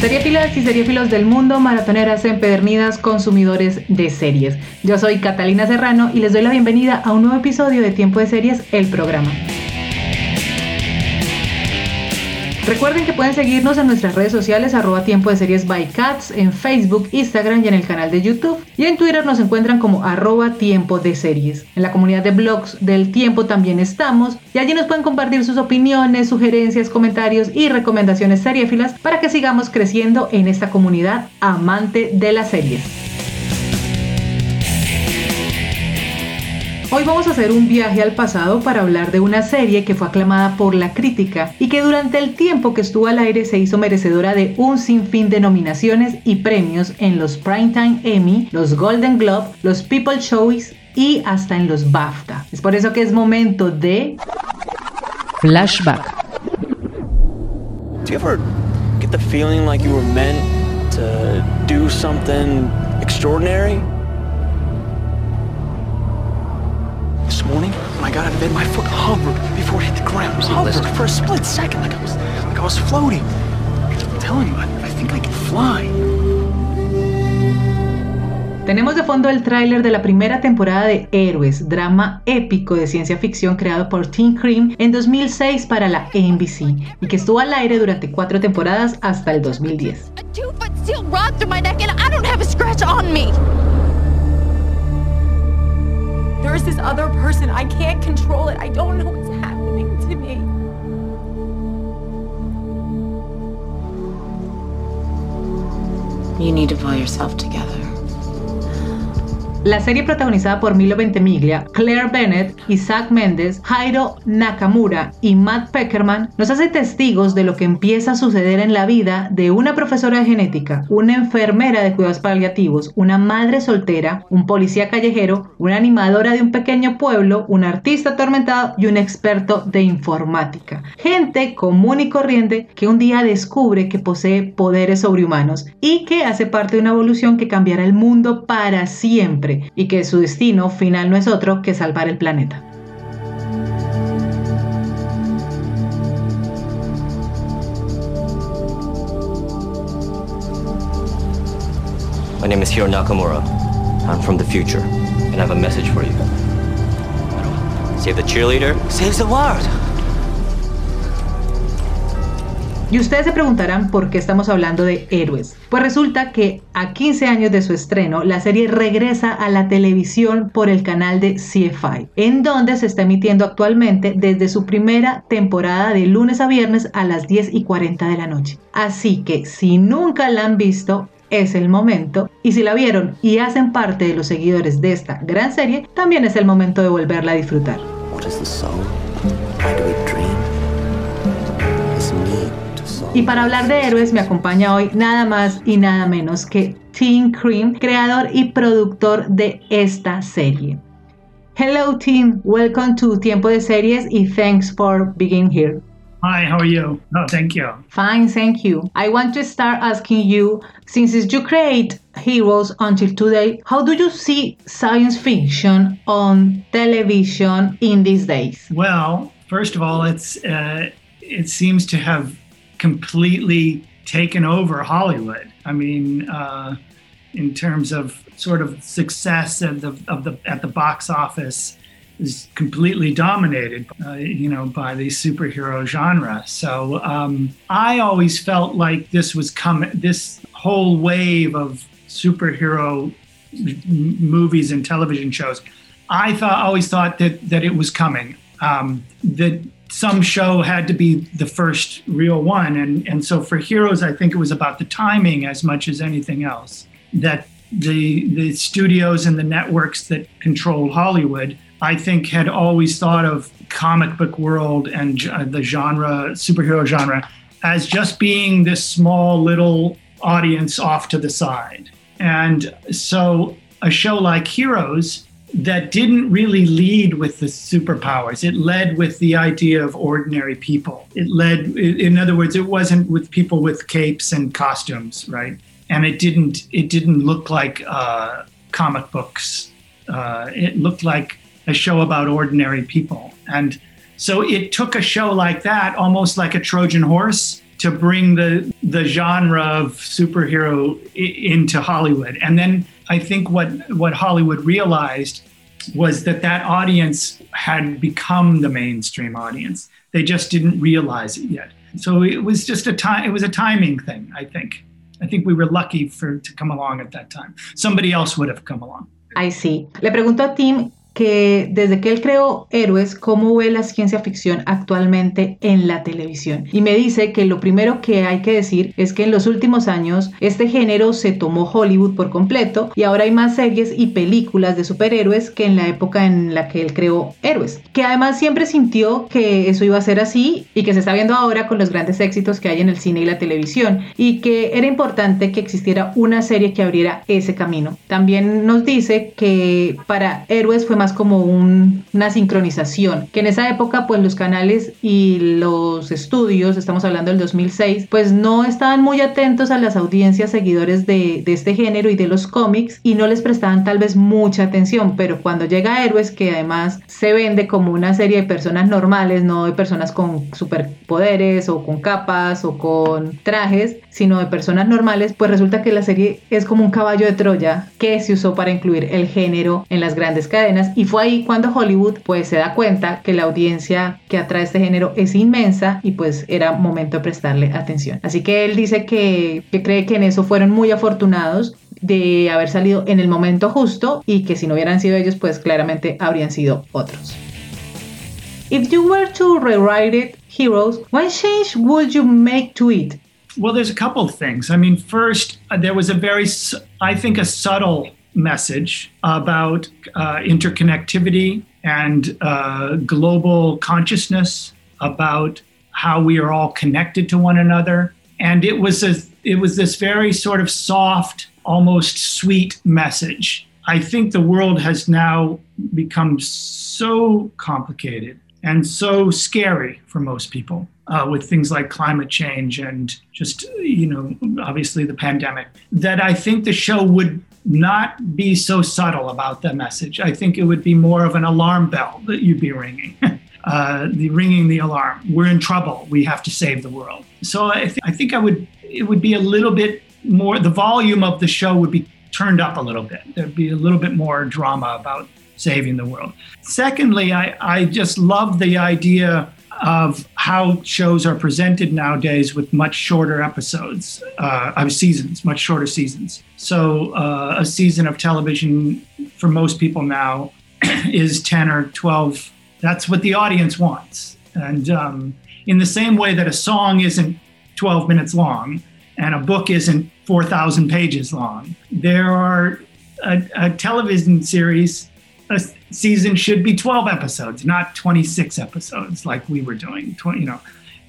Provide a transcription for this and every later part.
Seriefilas y seriefilos del mundo, maratoneras empedernidas, consumidores de series. Yo soy Catalina Serrano y les doy la bienvenida a un nuevo episodio de Tiempo de Series, el programa. Recuerden que pueden seguirnos en nuestras redes sociales arroba tiempo de series by cats, en Facebook, Instagram y en el canal de YouTube. Y en Twitter nos encuentran como arroba tiempo de series. En la comunidad de blogs del tiempo también estamos y allí nos pueden compartir sus opiniones, sugerencias, comentarios y recomendaciones seriéfilas para que sigamos creciendo en esta comunidad amante de las series. Hoy vamos a hacer un viaje al pasado para hablar de una serie que fue aclamada por la crítica y que durante el tiempo que estuvo al aire se hizo merecedora de un sinfín de nominaciones y premios en los Primetime Emmy, los Golden Globe, los People Choice y hasta en los BAFTA. Es por eso que es momento de Flashback. Do you ever get the feeling like you were meant to do something extraordinary? Morning, when I got out of bed, my foot hovered before it hit the ground. Hovered for a split second, like I was, like I was floating. I'm telling you, I, I think I can fly. Tenemos de fondo el tráiler de la primera temporada de Héroes, drama épico de ciencia ficción creado por Tim Cream en 2006 para la NBC y que estuvo al aire durante cuatro temporadas hasta el 2010. There's this other person. I can't control it. I don't know what's happening to me. You need to pull yourself together. La serie protagonizada por Milo Ventimiglia, Claire Bennett, Isaac Méndez, Jairo Nakamura y Matt Peckerman nos hace testigos de lo que empieza a suceder en la vida de una profesora de genética, una enfermera de cuidados paliativos, una madre soltera, un policía callejero, una animadora de un pequeño pueblo, un artista atormentado y un experto de informática. Gente común y corriente que un día descubre que posee poderes sobrehumanos y que hace parte de una evolución que cambiará el mundo para siempre y que su destino final no es otro que salvar el planeta. My name is Hiro Nakamura. I'm from the future, and I have a message for you. Save the cheerleader, saves the world. Y ustedes se preguntarán por qué estamos hablando de héroes. Pues resulta que a 15 años de su estreno, la serie regresa a la televisión por el canal de CFI, en donde se está emitiendo actualmente desde su primera temporada de lunes a viernes a las 10 y 40 de la noche. Así que si nunca la han visto, es el momento. Y si la vieron y hacen parte de los seguidores de esta gran serie, también es el momento de volverla a disfrutar. What is the Y para hablar de héroes me acompaña hoy nada más y nada menos que Tim Cream, creador y productor de esta serie. Hello Tim, welcome to Tiempo de Series y thanks for being here. Hi, how are you? No, thank you. Fine, thank you. I want to start asking you, since you create heroes until today, how do you see science fiction on television in these days? Well, first of all, it's uh, it seems to have completely taken over Hollywood. I mean, uh, in terms of sort of success of the of the at the box office is completely dominated, uh, you know, by the superhero genre. So um, I always felt like this was coming. This whole wave of superhero m- movies and television shows. I thought always thought that that it was coming. Um, that some show had to be the first real one, and and so for Heroes, I think it was about the timing as much as anything else. That the the studios and the networks that controlled Hollywood, I think, had always thought of comic book world and uh, the genre, superhero genre, as just being this small little audience off to the side. And so a show like Heroes that didn't really lead with the superpowers. It led with the idea of ordinary people. It led, in other words, it wasn't with people with capes and costumes, right? And it didn't. It didn't look like uh, comic books. Uh, it looked like a show about ordinary people. And so it took a show like that, almost like a Trojan horse, to bring the the genre of superhero I- into Hollywood. And then I think what what Hollywood realized was that that audience had become the mainstream audience. They just didn't realize it yet. So it was just a time. It was a timing thing. I think. I think we were lucky for to come along at that time. Somebody else would have come along. I see. Le pregunto a Tim que desde que él creó Héroes, cómo ve la ciencia ficción actualmente en la televisión. Y me dice que lo primero que hay que decir es que en los últimos años este género se tomó Hollywood por completo y ahora hay más series y películas de superhéroes que en la época en la que él creó Héroes. Que además siempre sintió que eso iba a ser así y que se está viendo ahora con los grandes éxitos que hay en el cine y la televisión y que era importante que existiera una serie que abriera ese camino. También nos dice que para Héroes fue más como un- una sincronización, que en esa época pues los canales y los estudios, estamos hablando del 2006, pues no estaban muy atentos a las audiencias seguidores de, de este género y de los cómics y no les prestaban tal vez mucha atención, pero cuando llega Héroes, que además se vende como una serie de personas normales, no de personas con superpoderes o con capas o con trajes, sino de personas normales, pues resulta que la serie es como un caballo de Troya que se usó para incluir el género en las grandes cadenas y fue ahí cuando Hollywood pues se da cuenta que la audiencia que atrae este género es inmensa y pues era momento de prestarle atención. Así que él dice que, que cree que en eso fueron muy afortunados de haber salido en el momento justo y que si no hubieran sido ellos pues claramente habrían sido otros. If you were to rewrite it, Heroes, what change would you make to it? Well, there's a couple of things. I mean, first, uh, there was a very, I think, a subtle message about uh, interconnectivity and uh, global consciousness, about how we are all connected to one another, and it was a, it was this very sort of soft, almost sweet message. I think the world has now become so complicated and so scary for most people uh, with things like climate change and just, you know, obviously the pandemic, that I think the show would not be so subtle about the message. I think it would be more of an alarm bell that you'd be ringing. Uh, the ringing the alarm. We're in trouble. We have to save the world. So I, th- I think I would. It would be a little bit more. The volume of the show would be turned up a little bit. There'd be a little bit more drama about saving the world. Secondly, I, I just love the idea of how shows are presented nowadays with much shorter episodes, uh, of seasons, much shorter seasons. So uh, a season of television for most people now is 10 or 12. That's what the audience wants. And um, in the same way that a song isn't 12 minutes long and a book isn't 4,000 pages long, there are a, a television series a season should be 12 episodes, not 26 episodes like we were doing, 20, you know.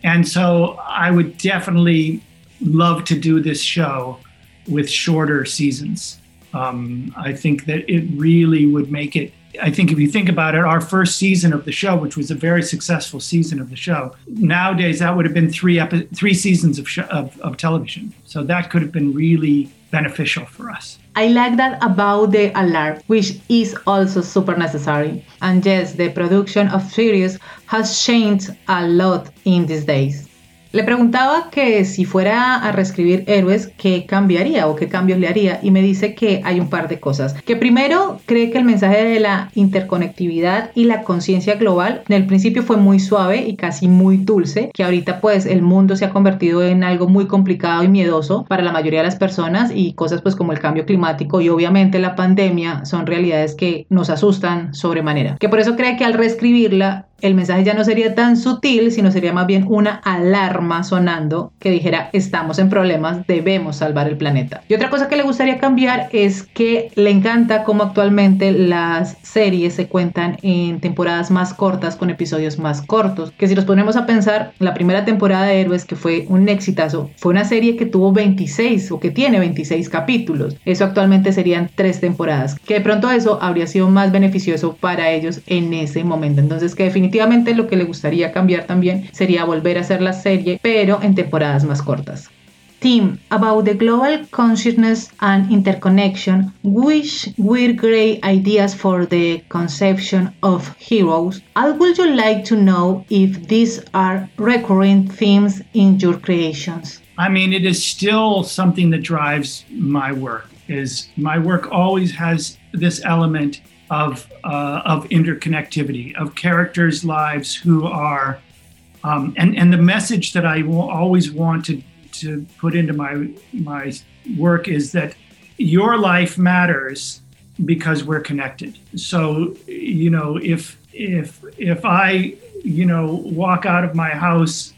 And so I would definitely love to do this show with shorter seasons. Um, I think that it really would make it. I think if you think about it, our first season of the show, which was a very successful season of the show, nowadays that would have been three epi- three seasons of, sh- of of television. So that could have been really beneficial for us. I like that about the alarm, which is also super necessary. And yes, the production of series has changed a lot in these days. Le preguntaba que si fuera a reescribir héroes, ¿qué cambiaría o qué cambios le haría? Y me dice que hay un par de cosas. Que primero cree que el mensaje de la interconectividad y la conciencia global en el principio fue muy suave y casi muy dulce, que ahorita pues el mundo se ha convertido en algo muy complicado y miedoso para la mayoría de las personas y cosas pues como el cambio climático y obviamente la pandemia son realidades que nos asustan sobremanera. Que por eso cree que al reescribirla el mensaje ya no sería tan sutil, sino sería más bien una alarma sonando que dijera estamos en problemas, debemos salvar el planeta. Y otra cosa que le gustaría cambiar es que le encanta cómo actualmente las series se cuentan en temporadas más cortas con episodios más cortos, que si nos ponemos a pensar, la primera temporada de Héroes que fue un exitazo, fue una serie que tuvo 26 o que tiene 26 capítulos. Eso actualmente serían tres temporadas, que de pronto eso habría sido más beneficioso para ellos en ese momento. Entonces que definitivamente lo que le gustaría cambiar también sería volver a hacer la serie, pero en temporadas más cortas. Team, about the global consciousness and interconnection, which were great ideas for the conception of heroes. I would you like to know if these are recurring themes in your creations? I mean, it is still something that drives my work. Is my work always has this element of uh, of interconnectivity of characters' lives who are, um, and and the message that I will always want to to put into my my work is that your life matters because we're connected. So you know if if if I you know walk out of my house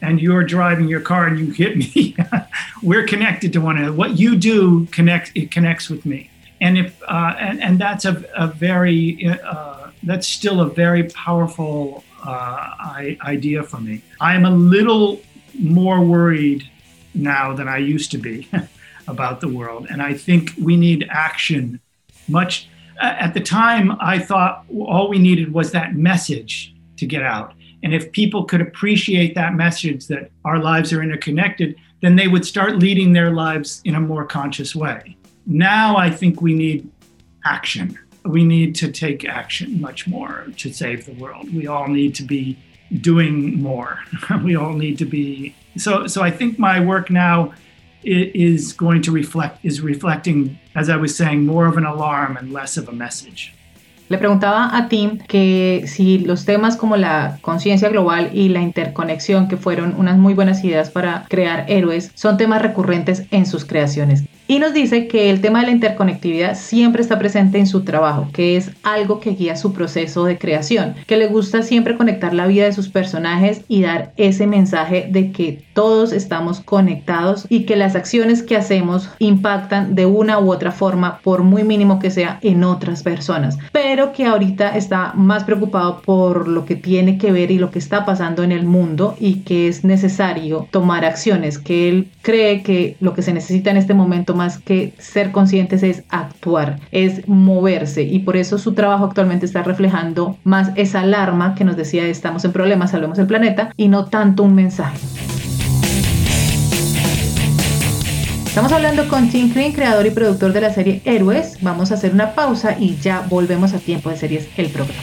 and you're driving your car and you hit me, we're connected to one another. What you do connects it connects with me, and if uh, and and that's a, a very uh, that's still a very powerful uh, idea for me. I am a little more worried now than I used to be about the world, and I think we need action. Much at the time, I thought all we needed was that message to get out and if people could appreciate that message that our lives are interconnected, then they would start leading their lives in a more conscious way. Now I think we need action. We need to take action much more to save the world. We all need to be doing more. we all need to be so so I think my work now is going to reflect is reflecting as I was saying more of an alarm and less of a message. Le preguntaba a Tim que si los temas como la conciencia global y la interconexión, que fueron unas muy buenas ideas para crear héroes, son temas recurrentes en sus creaciones. Y nos dice que el tema de la interconectividad siempre está presente en su trabajo, que es algo que guía su proceso de creación, que le gusta siempre conectar la vida de sus personajes y dar ese mensaje de que todos estamos conectados y que las acciones que hacemos impactan de una u otra forma, por muy mínimo que sea, en otras personas. Pero que ahorita está más preocupado por lo que tiene que ver y lo que está pasando en el mundo y que es necesario tomar acciones, que él cree que lo que se necesita en este momento más que ser conscientes es actuar, es moverse y por eso su trabajo actualmente está reflejando más esa alarma que nos decía estamos en problemas, salvemos el planeta y no tanto un mensaje. Estamos hablando con Tim Green, creador y productor de la serie Héroes. Vamos a hacer una pausa y ya volvemos a tiempo de series el programa.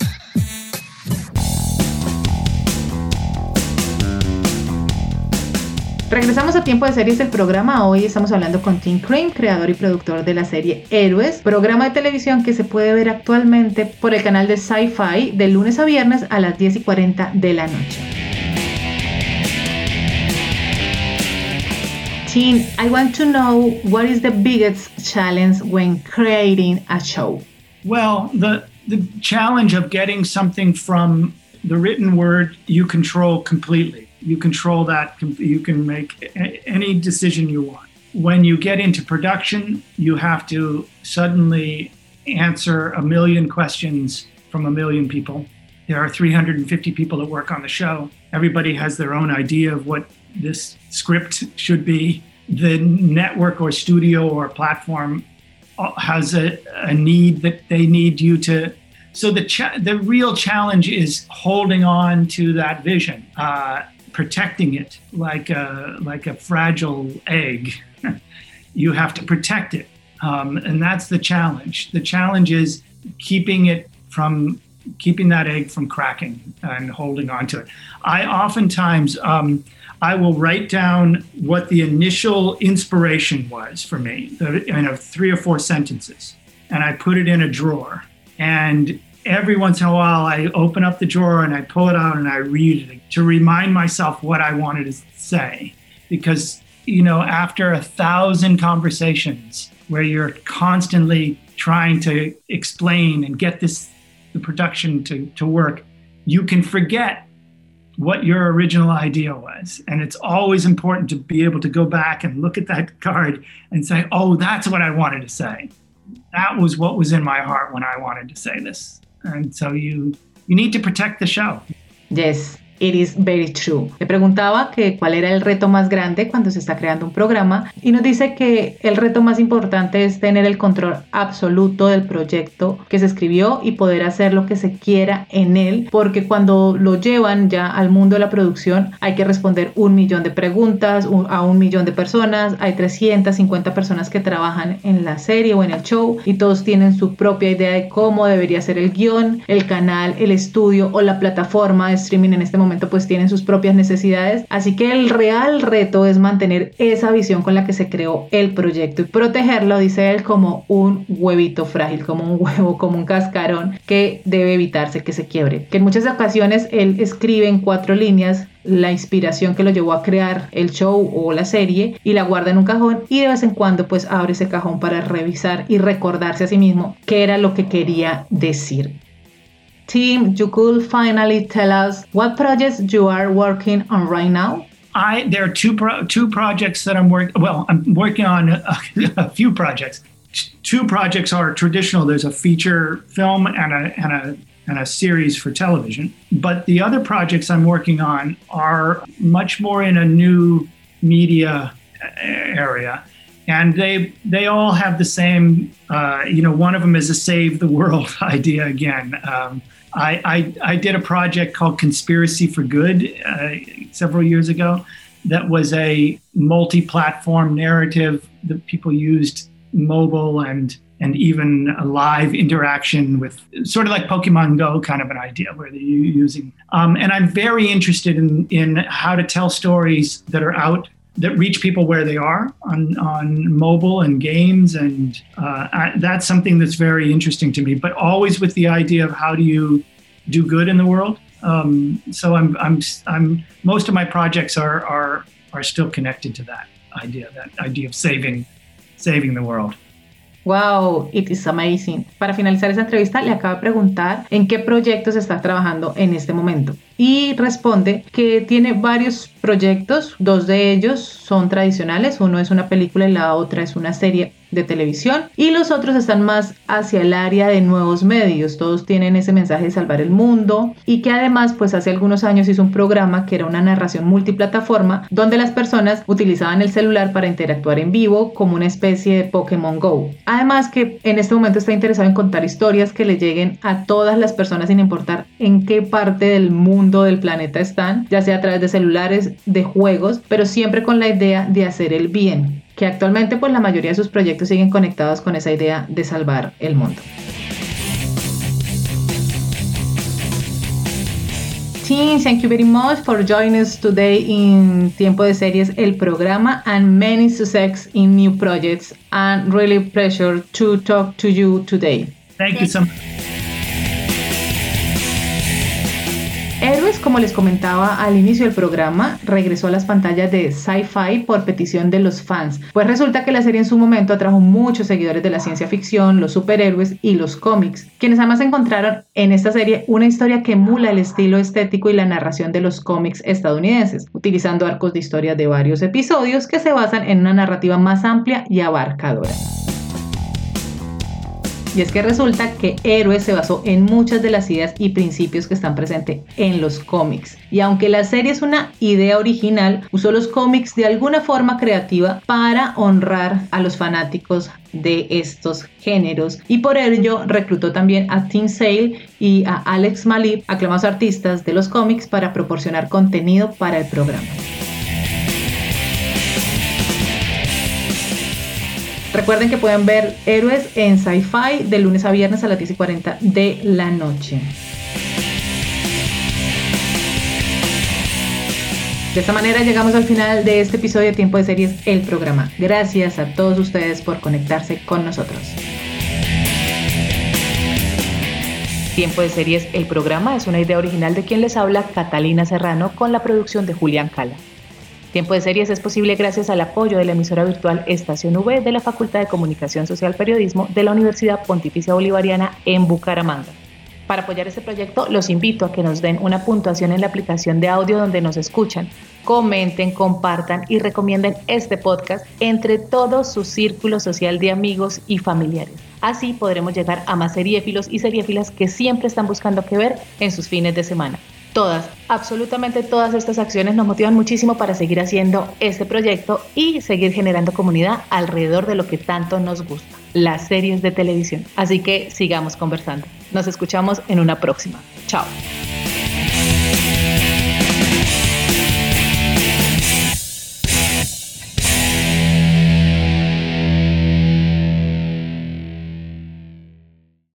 Regresamos a Tiempo de Series del programa. Hoy estamos hablando con Tim Crane, creador y productor de la serie Héroes, programa de televisión que se puede ver actualmente por el canal de Sci-Fi de lunes a viernes a las 10 y 40 de la noche. Tim, I want to know what is the biggest challenge when creating a show? Well, the the challenge of getting something from the written word you control completely. You control that you can make any decision you want. When you get into production you have to suddenly answer a million questions from a million people. There are 350 people that work on the show. Everybody has their own idea of what this script should be. The network or studio or platform uh, has a, a need that they need you to so the cha- the real challenge is holding on to that vision. Uh, protecting it like a, like a fragile egg. you have to protect it. Um, and that's the challenge. The challenge is keeping it from keeping that egg from cracking and holding on to it. I oftentimes um, I will write down what the initial inspiration was for me, you know, three or four sentences, and I put it in a drawer. And every once in a while I open up the drawer and I pull it out and I read it to remind myself what I wanted to say. Because, you know, after a thousand conversations where you're constantly trying to explain and get this the production to, to work, you can forget what your original idea was. And it's always important to be able to go back and look at that card and say, oh, that's what I wanted to say. That was what was in my heart when I wanted to say this. And so you you need to protect the show. Yes. It is very true. Le preguntaba que cuál era el reto más grande cuando se está creando un programa y nos dice que el reto más importante es tener el control absoluto del proyecto que se escribió y poder hacer lo que se quiera en él, porque cuando lo llevan ya al mundo de la producción hay que responder un millón de preguntas a un millón de personas, hay 350 personas que trabajan en la serie o en el show y todos tienen su propia idea de cómo debería ser el guion, el canal, el estudio o la plataforma de streaming en este momento pues tienen sus propias necesidades. Así que el real reto es mantener esa visión con la que se creó el proyecto y protegerlo, dice él, como un huevito frágil, como un huevo, como un cascarón que debe evitarse que se quiebre. Que en muchas ocasiones él escribe en cuatro líneas la inspiración que lo llevó a crear el show o la serie y la guarda en un cajón y de vez en cuando pues abre ese cajón para revisar y recordarse a sí mismo qué era lo que quería decir. Tim, you could finally tell us what projects you are working on right now? I there are two pro, two projects that I'm working. Well, I'm working on a, a, few projects. Two projects are traditional. There's a feature film and a and a and a series for television. But the other projects I'm working on are much more in a new media area, and they they all have the same. Uh, you know, one of them is a save the world idea again. Um, I, I, I did a project called Conspiracy for Good uh, several years ago that was a multi-platform narrative that people used mobile and and even a live interaction with sort of like Pokemon Go kind of an idea where they're using. Um, and I'm very interested in in how to tell stories that are out that reach people where they are on, on mobile and games. And uh, I, that's something that's very interesting to me, but always with the idea of how do you do good in the world. Um, so I'm, I'm, I'm, most of my projects are, are, are still connected to that idea, that idea of saving, saving the world. Wow, it is amazing. Para finalizar esa entrevista, le acabo de preguntar en qué proyectos está trabajando en este momento. Y responde que tiene varios proyectos, dos de ellos son tradicionales, uno es una película y la otra es una serie de televisión y los otros están más hacia el área de nuevos medios. Todos tienen ese mensaje de salvar el mundo y que además pues hace algunos años hizo un programa que era una narración multiplataforma donde las personas utilizaban el celular para interactuar en vivo como una especie de Pokémon Go. Además que en este momento está interesado en contar historias que le lleguen a todas las personas sin importar en qué parte del mundo del planeta están, ya sea a través de celulares, de juegos, pero siempre con la idea de hacer el bien que actualmente pues la mayoría de sus proyectos siguen conectados con esa idea de salvar el mundo. Team, thank you very much for joining us today in Tiempo de Series, el programa, and many success in new projects. And really pleasure to talk to you today. Thank you so much. Héroes, como les comentaba al inicio del programa, regresó a las pantallas de Sci-Fi por petición de los fans, pues resulta que la serie en su momento atrajo muchos seguidores de la ciencia ficción, los superhéroes y los cómics, quienes además encontraron en esta serie una historia que emula el estilo estético y la narración de los cómics estadounidenses, utilizando arcos de historia de varios episodios que se basan en una narrativa más amplia y abarcadora. Y es que resulta que Héroes se basó en muchas de las ideas y principios que están presentes en los cómics. Y aunque la serie es una idea original, usó los cómics de alguna forma creativa para honrar a los fanáticos de estos géneros y por ello reclutó también a Tim Sale y a Alex Malib, aclamados artistas de los cómics, para proporcionar contenido para el programa. Recuerden que pueden ver Héroes en Sci-Fi de lunes a viernes a las 10 y 40 de la noche. De esta manera llegamos al final de este episodio de Tiempo de Series, el programa. Gracias a todos ustedes por conectarse con nosotros. Tiempo de Series, el programa, es una idea original de quien les habla, Catalina Serrano, con la producción de Julián Cala. Tiempo de Series es posible gracias al apoyo de la emisora virtual Estación V de la Facultad de Comunicación Social Periodismo de la Universidad Pontificia Bolivariana en Bucaramanga. Para apoyar este proyecto, los invito a que nos den una puntuación en la aplicación de audio donde nos escuchan. Comenten, compartan y recomienden este podcast entre todo su círculo social de amigos y familiares. Así podremos llegar a más seriéfilos y seriéfilas que siempre están buscando qué ver en sus fines de semana. Todas, absolutamente todas estas acciones nos motivan muchísimo para seguir haciendo este proyecto y seguir generando comunidad alrededor de lo que tanto nos gusta, las series de televisión. Así que sigamos conversando. Nos escuchamos en una próxima. Chao.